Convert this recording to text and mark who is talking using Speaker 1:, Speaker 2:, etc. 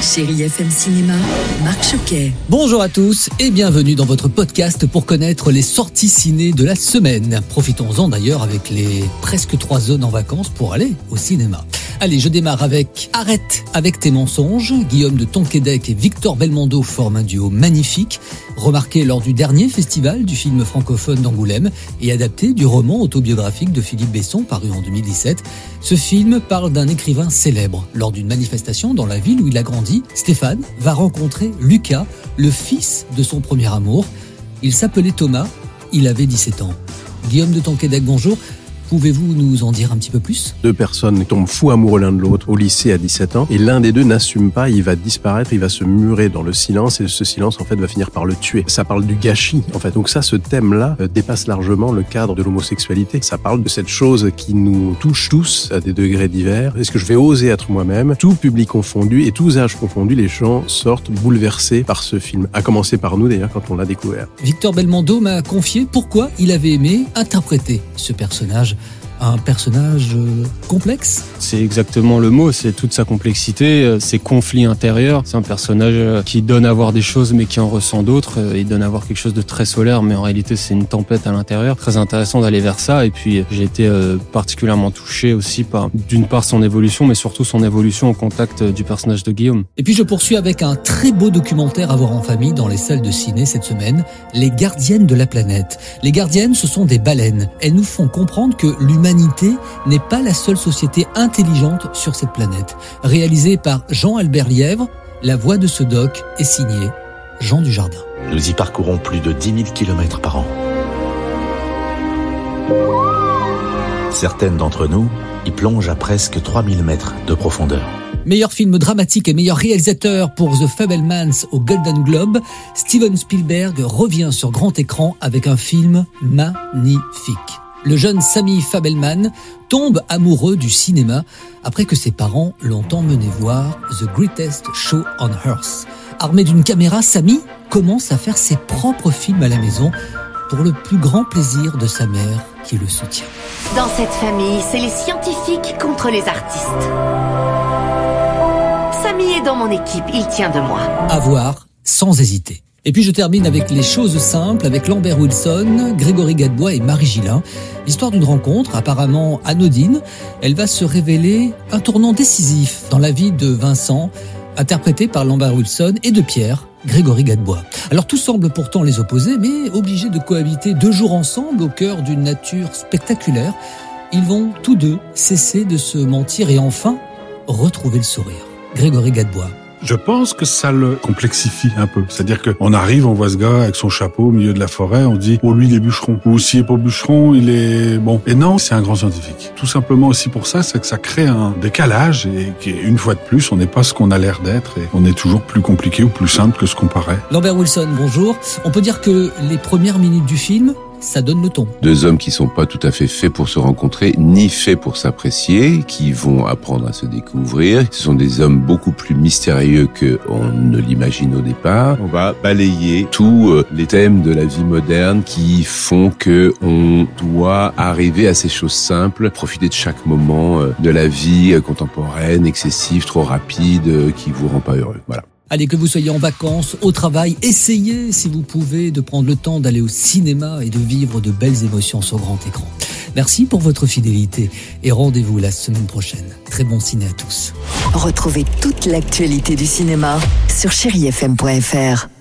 Speaker 1: Chérie FM Cinéma, Marc Choquet.
Speaker 2: Bonjour à tous et bienvenue dans votre podcast pour connaître les sorties ciné de la semaine. Profitons-en d'ailleurs avec les presque trois zones en vacances pour aller au cinéma. Allez, je démarre avec Arrête avec tes mensonges. Guillaume de Tonquédec et Victor Belmondo forment un duo magnifique, remarqué lors du dernier festival du film francophone d'Angoulême et adapté du roman autobiographique de Philippe Besson paru en 2017. Ce film parle d'un écrivain célèbre. Lors d'une manifestation dans la ville où il a grandi, Stéphane va rencontrer Lucas, le fils de son premier amour. Il s'appelait Thomas, il avait 17 ans. Guillaume de Tonquédec, bonjour. Pouvez-vous nous en dire un petit peu plus?
Speaker 3: Deux personnes tombent fous amoureux l'un de l'autre au lycée à 17 ans et l'un des deux n'assume pas, il va disparaître, il va se murer dans le silence et ce silence en fait va finir par le tuer. Ça parle du gâchis en fait. Donc ça, ce thème-là euh, dépasse largement le cadre de l'homosexualité. Ça parle de cette chose qui nous touche tous à des degrés divers. Est-ce que je vais oser être moi-même? Tout public confondu et tous âges confondus, les gens sortent bouleversés par ce film. À commencer par nous d'ailleurs quand on l'a découvert.
Speaker 2: Victor Belmondo m'a confié pourquoi il avait aimé interpréter ce personnage un personnage euh, complexe
Speaker 4: C'est exactement le mot, c'est toute sa complexité, euh, ses conflits intérieurs. C'est un personnage euh, qui donne à voir des choses mais qui en ressent d'autres. Il donne à voir quelque chose de très solaire mais en réalité c'est une tempête à l'intérieur. Très intéressant d'aller vers ça et puis j'ai été particulièrement touché aussi par d'une part son évolution mais surtout son évolution au contact du personnage de Guillaume.
Speaker 2: Et puis je poursuis avec un très beau documentaire à voir en famille dans les salles de ciné cette semaine, Les gardiennes de la planète. Les gardiennes ce sont des baleines. Elles nous font comprendre que l'humanité l'humanité n'est pas la seule société intelligente sur cette planète. Réalisé par Jean-Albert Lièvre, la voix de ce doc est signée Jean Dujardin.
Speaker 5: Nous y parcourons plus de 10 000 km par an. Certaines d'entre nous y plongent à presque 3000 mètres de profondeur.
Speaker 2: Meilleur film dramatique et meilleur réalisateur pour The Fabelmans au Golden Globe, Steven Spielberg revient sur grand écran avec un film magnifique le jeune Sammy Fabelman tombe amoureux du cinéma après que ses parents l'ont emmené voir The Greatest Show on Earth. Armé d'une caméra, Sammy commence à faire ses propres films à la maison pour le plus grand plaisir de sa mère qui le soutient.
Speaker 6: Dans cette famille, c'est les scientifiques contre les artistes. Sammy est dans mon équipe, il tient de moi.
Speaker 2: À voir sans hésiter. Et puis je termine avec les choses simples avec Lambert Wilson, Grégory Gadebois et Marie Gillin. L'histoire d'une rencontre apparemment anodine, elle va se révéler un tournant décisif dans la vie de Vincent, interprété par Lambert Wilson et de Pierre, Grégory Gadebois. Alors tout semble pourtant les opposer, mais obligés de cohabiter deux jours ensemble au cœur d'une nature spectaculaire, ils vont tous deux cesser de se mentir et enfin retrouver le sourire. Grégory Gadebois.
Speaker 7: Je pense que ça le complexifie un peu. C'est-à-dire qu'on arrive, on voit ce gars avec son chapeau au milieu de la forêt, on dit, oh lui il est bûcheron. Ou s'il est pas bûcheron, il est bon. Et non, c'est un grand scientifique. Tout simplement aussi pour ça, c'est que ça crée un décalage et qu'une fois de plus, on n'est pas ce qu'on a l'air d'être et on est toujours plus compliqué ou plus simple que ce qu'on paraît.
Speaker 2: Lambert Wilson, bonjour. On peut dire que les premières minutes du film ça donne le ton.
Speaker 8: Deux hommes qui sont pas tout à fait faits pour se rencontrer, ni faits pour s'apprécier, qui vont apprendre à se découvrir. Ce sont des hommes beaucoup plus mystérieux que on ne l'imagine au départ. On va balayer tous euh, les thèmes de la vie moderne qui font que on doit arriver à ces choses simples, profiter de chaque moment euh, de la vie euh, contemporaine, excessive, trop rapide, qui vous rend pas heureux. Voilà.
Speaker 2: Allez, que vous soyez en vacances, au travail, essayez, si vous pouvez, de prendre le temps d'aller au cinéma et de vivre de belles émotions sur grand écran. Merci pour votre fidélité et rendez-vous la semaine prochaine. Très bon ciné à tous.
Speaker 1: Retrouvez toute l'actualité du cinéma sur chérifm.fr.